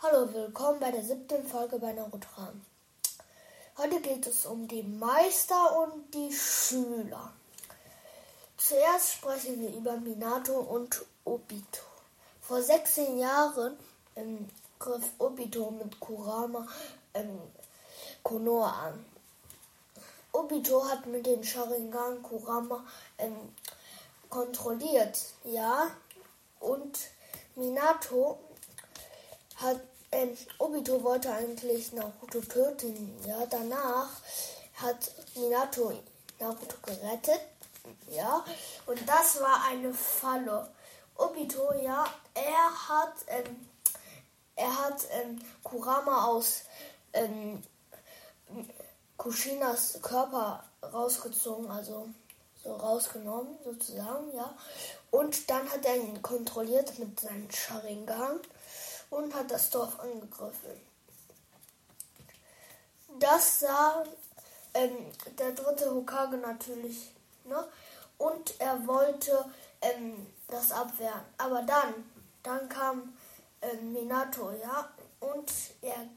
Hallo, willkommen bei der siebten Folge bei Naruto. Heute geht es um die Meister und die Schüler. Zuerst sprechen wir über Minato und Obito. Vor 16 Jahren ähm, griff Obito mit Kurama ähm, Konoha an. Obito hat mit dem Sharingan Kurama ähm, kontrolliert, ja, und Minato hat ähm, Obito wollte eigentlich Naruto töten, ja, danach hat Minato Naruto gerettet, ja, und das war eine Falle. Obito, ja, er hat, ähm, er hat ähm, Kurama aus ähm, Kushinas Körper rausgezogen, also so rausgenommen sozusagen, ja. Und dann hat er ihn kontrolliert mit seinem Sharingan und hat das Dorf angegriffen. Das sah ähm, der dritte Hokage natürlich, ne? Und er wollte ähm, das abwehren. Aber dann, dann kam ähm, Minato, ja, und er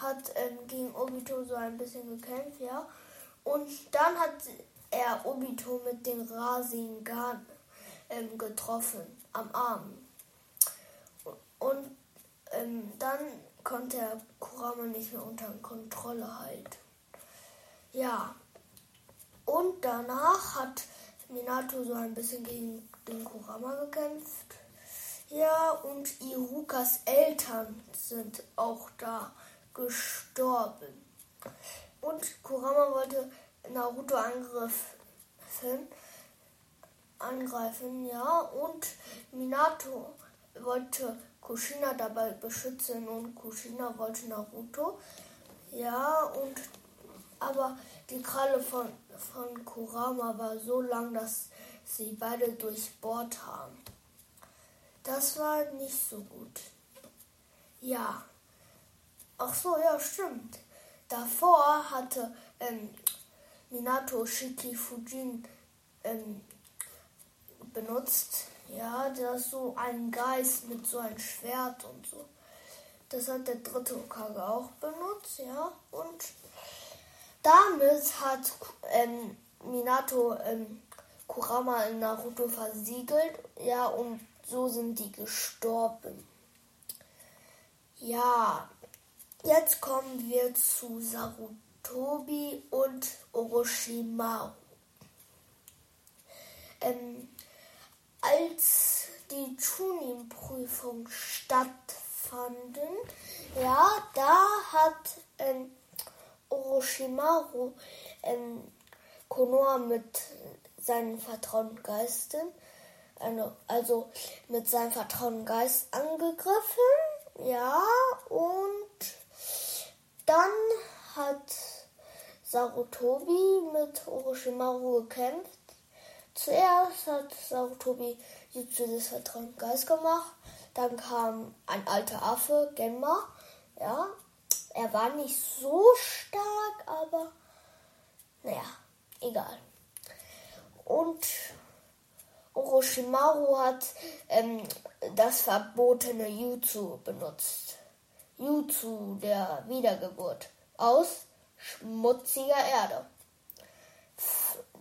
hat ähm, gegen Obito so ein bisschen gekämpft, ja. Und dann hat er Obito mit dem Rasengan ähm, getroffen am Arm. Und ähm, dann konnte er Kurama nicht mehr unter Kontrolle halten. Ja. Und danach hat Minato so ein bisschen gegen den Kurama gekämpft. Ja, und Irukas Eltern sind auch da gestorben. Und Kurama wollte Naruto angreifen, angreifen, ja, und Minato wollte Kushina dabei beschützen und Kushina wollte Naruto. Ja, und aber die Kralle von, von Kurama war so lang, dass sie beide durchbohrt haben. Das war nicht so gut. Ja. Ach so, ja, stimmt. Davor hatte ähm, Minato Shiki Fujin ähm, benutzt. Ja, der ist so ein Geist mit so einem Schwert und so. Das hat der dritte Hokage auch benutzt, ja. Und damit hat ähm, Minato ähm, Kurama in Naruto versiegelt, ja, und so sind die gestorben. Ja, jetzt kommen wir zu Sarutobi und Orochimaru. Ähm, als die Chunin-Prüfung stattfanden, ja, da hat ähm, Orochimaru ähm, Konoha mit seinen vertrauten Geisten, also mit seinem vertrauten Geist angegriffen, ja, und dann hat Sarutobi mit Orochimaru gekämpft Zuerst hat Sarutobi Jutsu des Vertrauen Geist gemacht. Dann kam ein alter Affe, Genma. Ja, er war nicht so stark, aber naja, egal. Und Orochimaru hat ähm, das verbotene Jutsu benutzt. Jutsu der Wiedergeburt aus schmutziger Erde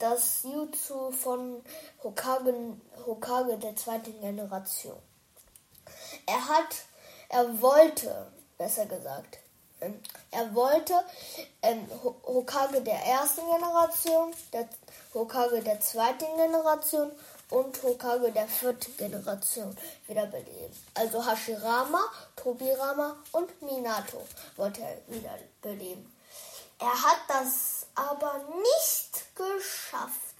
das Jutsu von Hokage, Hokage der zweiten Generation. Er hat, er wollte, besser gesagt, ähm, er wollte ähm, Hokage der ersten Generation, der Hokage der zweiten Generation und Hokage der vierten Generation wiederbeleben. Also Hashirama, Tobirama und Minato wollte er wiederbeleben. Er hat das aber nicht geschafft.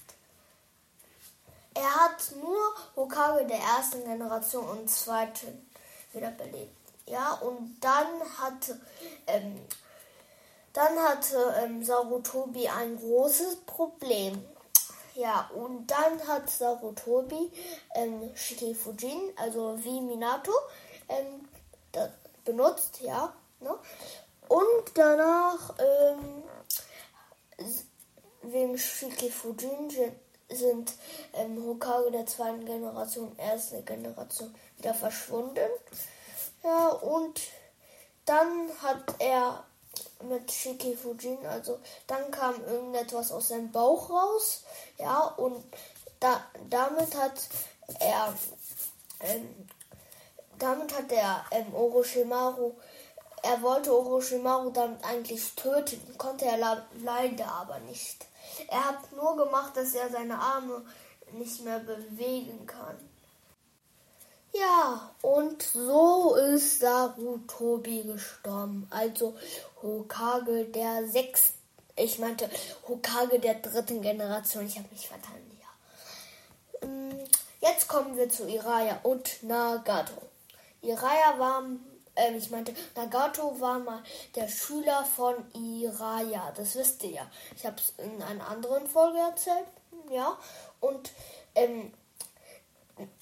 Er hat nur Hokage der ersten Generation und zweiten wiederbelebt. Ja, und dann hatte, ähm, dann hatte ähm, Sarutobi ein großes Problem. Ja, und dann hat Sarutobi ähm, Shikifujin, also wie Minato, ähm, benutzt, ja. Ne? Und danach, ähm, wegen Shikifujin sind ähm, Hokage der zweiten Generation, erste Generation wieder verschwunden. Ja, und dann hat er mit Shiki Fujin, also dann kam irgendetwas aus seinem Bauch raus, ja, und da, damit hat er, ähm, damit hat er ähm, Orochimaru, er wollte Orochimaru damit eigentlich töten, konnte er leider aber nicht. Er hat nur gemacht, dass er seine Arme nicht mehr bewegen kann. Ja, und so ist Sarutobi gestorben. Also Hokage der sechsten, ich meinte Hokage der dritten Generation. Ich habe mich vertan, ja. Ähm, jetzt kommen wir zu Iraya und Nagato. Iraya war, äh, ich meinte, Nagato war mal der Schüler von Iraya. Das wisst ihr ja. Ich habe es in einer anderen Folge erzählt, ja. Und ähm,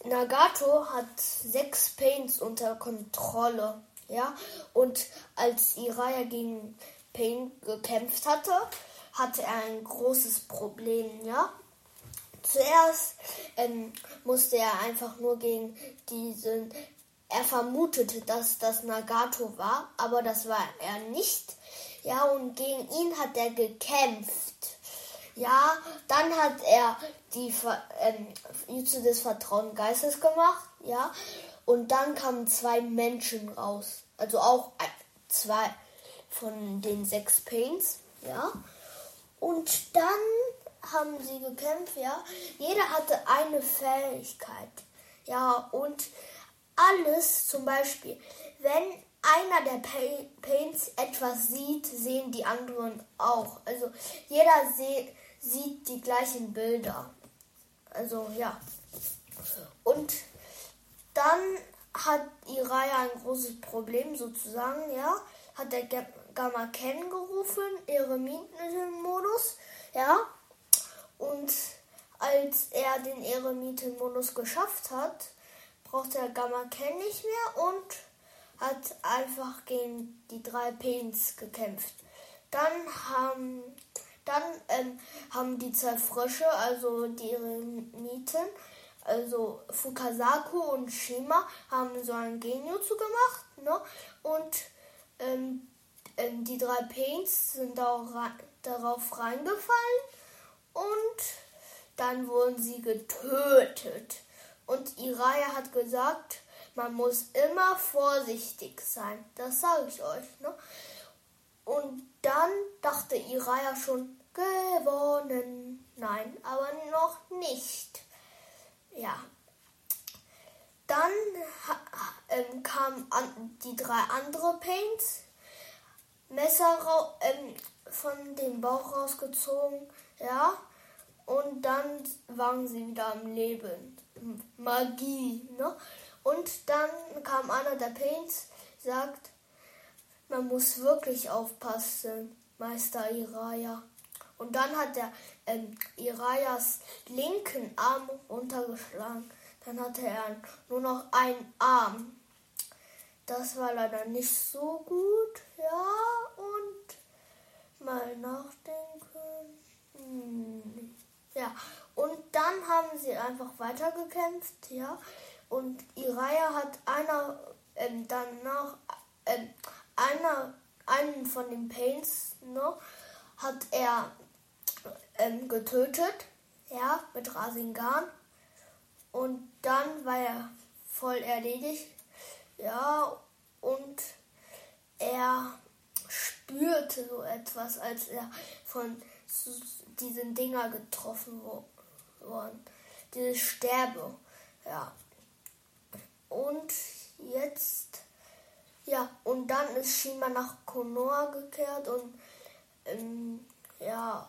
Nagato hat sechs Pains unter Kontrolle. Ja, und als Iraya gegen Pain gekämpft hatte, hatte er ein großes Problem. Ja, zuerst ähm, musste er einfach nur gegen diesen. Er vermutete, dass das Nagato war, aber das war er nicht. Ja, und gegen ihn hat er gekämpft. Ja, dann hat er die ähm, Jutsu des Vertrauen Geistes gemacht, ja. Und dann kamen zwei Menschen raus. Also auch zwei von den sechs Pains, ja. Und dann haben sie gekämpft, ja. Jeder hatte eine Fähigkeit, ja. Und alles, zum Beispiel, wenn einer der Pains etwas sieht, sehen die anderen auch. Also jeder sieht sieht die gleichen Bilder. Also ja. Und dann hat Iraya ein großes Problem sozusagen, ja. Hat der Gamma Ken gerufen, Eremitenmodus, ja. Und als er den Eremitenmodus geschafft hat, brauchte er Gamma Ken nicht mehr und hat einfach gegen die drei Pins gekämpft. Dann haben dann ähm, haben die zwei Frösche, also die Eremiten, also Fukasaku und Shima, haben so ein Genjutsu gemacht. Ne? Und ähm, ähm, die drei Paints sind rein, darauf reingefallen und dann wurden sie getötet. Und Iraya hat gesagt, man muss immer vorsichtig sein. Das sage ich euch. Ne? Und dann dachte Iraya schon, gewonnen. Nein, aber noch nicht. Ja. Dann ähm, kamen an, die drei andere Paints. Messer ähm, von dem Bauch rausgezogen. Ja. Und dann waren sie wieder am Leben. Magie, ne? Und dann kam einer der Paints, sagt, man muss wirklich aufpassen, Meister Iraya. Und dann hat er ähm, Irayas linken Arm runtergeschlagen. Dann hatte er nur noch einen Arm. Das war leider nicht so gut. Ja, und mal nachdenken. Hm. Ja, und dann haben sie einfach weitergekämpft. Ja, und Iraya hat einer ähm, danach ähm, einer, einen von den Pains ne, hat er ähm, getötet, ja, mit Rasengan. Und dann war er voll erledigt, ja, und er spürte so etwas, als er von diesen Dinger getroffen worden. Diese Sterbe, ja. Und jetzt ja, und dann ist Shima nach Konoha gekehrt und ähm, ja,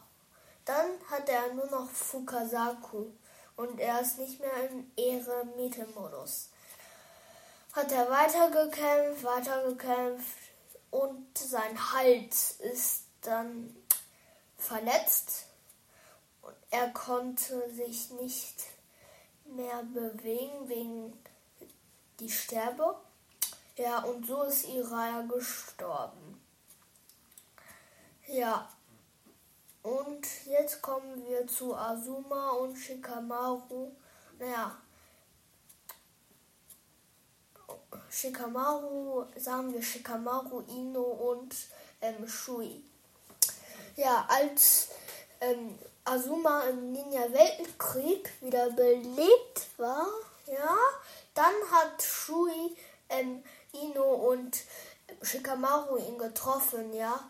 dann hat er nur noch Fukasaku und er ist nicht mehr im Eremite-Modus. Hat er weitergekämpft, weitergekämpft und sein Hals ist dann verletzt und er konnte sich nicht mehr bewegen wegen die Sterbe. Ja, und so ist Iraya gestorben. Ja. Und jetzt kommen wir zu Azuma und Shikamaru. Naja. Shikamaru, sagen wir Shikamaru, Ino und ähm, Shui. Ja, als ähm, Azuma im Ninja-Weltenkrieg wieder belebt war, ja, dann hat Shui ähm, Ino und Shikamaru ihn getroffen, ja.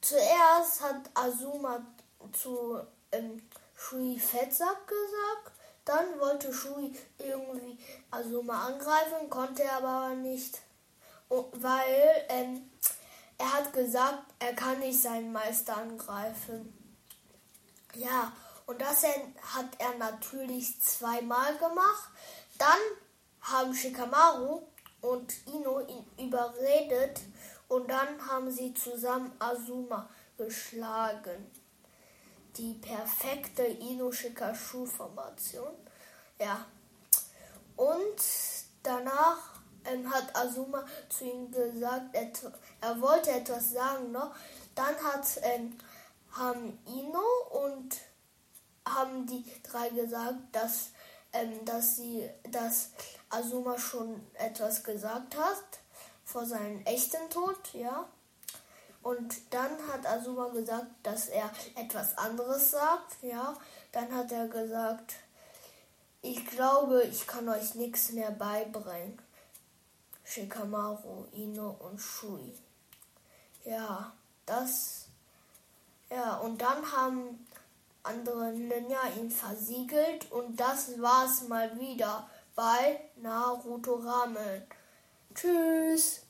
Zuerst hat Azuma zu ähm, Shui Fettsack gesagt, dann wollte Shui irgendwie Azuma angreifen, konnte er aber nicht, weil ähm, er hat gesagt, er kann nicht seinen Meister angreifen. Ja, und das hat er natürlich zweimal gemacht. Dann haben Shikamaru und Ino ihn überredet und dann haben sie zusammen Azuma geschlagen. Die perfekte Ino-Shikashu-Formation. Ja. Und danach hat Azuma zu ihm gesagt, er, wollte etwas sagen noch. Dann hat, ähm, haben Ino und haben die drei gesagt, dass, ähm, dass sie, dass Azuma schon etwas gesagt hat vor seinem echten Tod, ja. Und dann hat Azuma gesagt, dass er etwas anderes sagt, ja. Dann hat er gesagt, ich glaube, ich kann euch nichts mehr beibringen. Shikamaru, Ino und Shui. Ja, das. Ja, und dann haben andere Ninja ihn versiegelt und das war's mal wieder bei Naruto Ramen. Tschüss.